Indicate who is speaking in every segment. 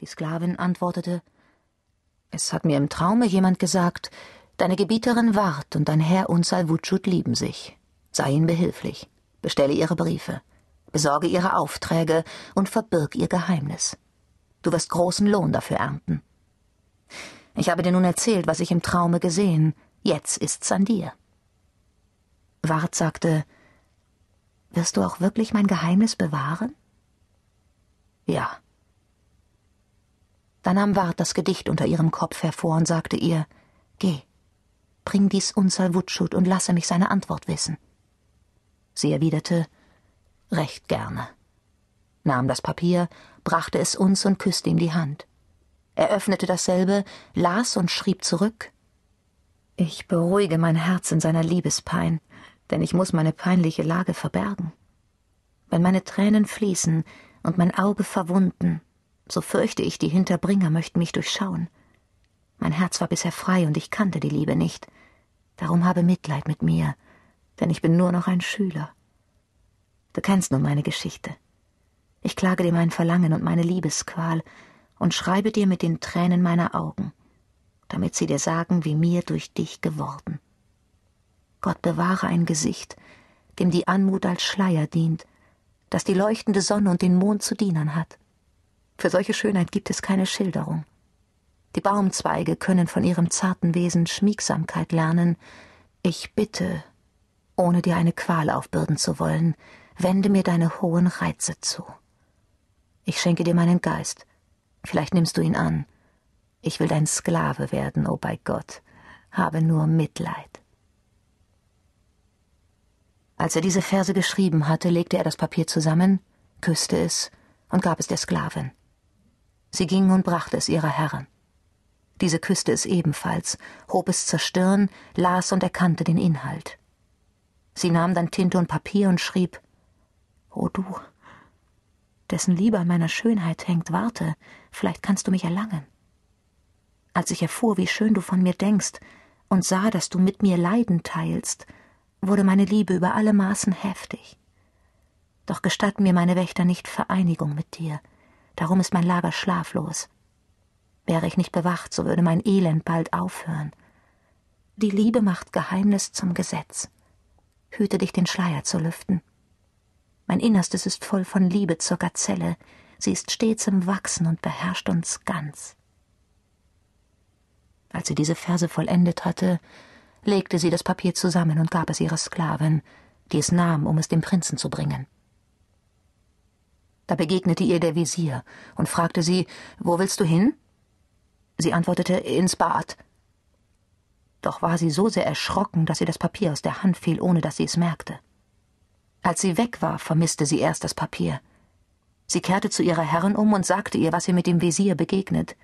Speaker 1: Die Sklavin antwortete Es hat mir im Traume jemand gesagt, deine Gebieterin Ward und dein Herr Unsalwutschut lieben sich. Sei ihnen behilflich, bestelle ihre Briefe, besorge ihre Aufträge und verbirg ihr Geheimnis. Du wirst großen Lohn dafür ernten. Ich habe dir nun erzählt, was ich im Traume gesehen. Jetzt ist's an dir. Ward sagte, Wirst du auch wirklich mein Geheimnis bewahren? Ja. Da nahm Ward das Gedicht unter ihrem Kopf hervor und sagte ihr, Geh, bring dies Unsal Wutschut und lasse mich seine Antwort wissen. Sie erwiderte, Recht gerne, nahm das Papier, brachte es uns und küsste ihm die Hand. Er öffnete dasselbe, las und schrieb zurück, Ich beruhige mein Herz in seiner Liebespein, denn ich muss meine peinliche Lage verbergen. Wenn meine Tränen fließen und mein Auge verwunden, so fürchte ich, die Hinterbringer möchten mich durchschauen. Mein Herz war bisher frei und ich kannte die Liebe nicht. Darum habe Mitleid mit mir, denn ich bin nur noch ein Schüler. Du kennst nun meine Geschichte. Ich klage dir mein Verlangen und meine Liebesqual und schreibe dir mit den Tränen meiner Augen, damit sie dir sagen, wie mir durch dich geworden. Gott bewahre ein Gesicht, dem die Anmut als Schleier dient, das die leuchtende Sonne und den Mond zu Dienern hat. Für solche Schönheit gibt es keine Schilderung. Die Baumzweige können von ihrem zarten Wesen Schmiegsamkeit lernen. Ich bitte, ohne dir eine Qual aufbürden zu wollen, wende mir deine hohen Reize zu. Ich schenke dir meinen Geist. Vielleicht nimmst du ihn an. Ich will dein Sklave werden, o oh bei Gott. Habe nur Mitleid. Als er diese Verse geschrieben hatte, legte er das Papier zusammen, küsste es und gab es der Sklavin. Sie ging und brachte es ihrer Herrin. Diese küsste es ebenfalls, hob es zur Stirn, las und erkannte den Inhalt. Sie nahm dann Tinte und Papier und schrieb O du, dessen Liebe an meiner Schönheit hängt, warte, vielleicht kannst du mich erlangen. Als ich erfuhr, wie schön du von mir denkst, und sah, dass du mit mir Leiden teilst, wurde meine Liebe über alle Maßen heftig. Doch gestatten mir meine Wächter nicht Vereinigung mit dir, darum ist mein Lager schlaflos. Wäre ich nicht bewacht, so würde mein Elend bald aufhören. Die Liebe macht Geheimnis zum Gesetz. Hüte dich, den Schleier zu lüften. Mein Innerstes ist voll von Liebe zur Gazelle, sie ist stets im Wachsen und beherrscht uns ganz. Als sie diese Verse vollendet hatte, legte sie das Papier zusammen und gab es ihrer Sklavin, die es nahm, um es dem Prinzen zu bringen. Da begegnete ihr der Visier und fragte sie, wo willst du hin? Sie antwortete, ins Bad. Doch war sie so sehr erschrocken, dass ihr das Papier aus der Hand fiel, ohne dass sie es merkte. Als sie weg war, vermisste sie erst das Papier. Sie kehrte zu ihrer Herrin um und sagte ihr, was ihr mit dem Visier begegnet.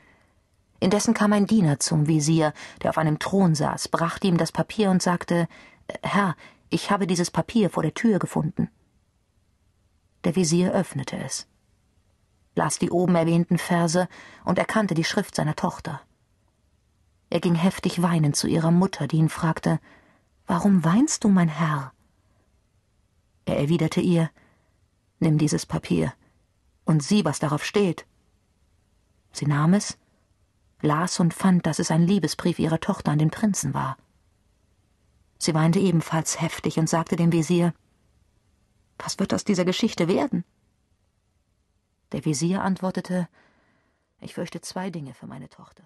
Speaker 1: Indessen kam ein Diener zum Visier, der auf einem Thron saß, brachte ihm das Papier und sagte Herr, ich habe dieses Papier vor der Tür gefunden. Der Visier öffnete es, las die oben erwähnten Verse und erkannte die Schrift seiner Tochter. Er ging heftig weinend zu ihrer Mutter, die ihn fragte Warum weinst du, mein Herr? Er erwiderte ihr Nimm dieses Papier und sieh, was darauf steht. Sie nahm es las und fand, dass es ein Liebesbrief ihrer Tochter an den Prinzen war. Sie weinte ebenfalls heftig und sagte dem Visier Was wird aus dieser Geschichte werden? Der Visier antwortete Ich fürchte zwei Dinge für meine Tochter.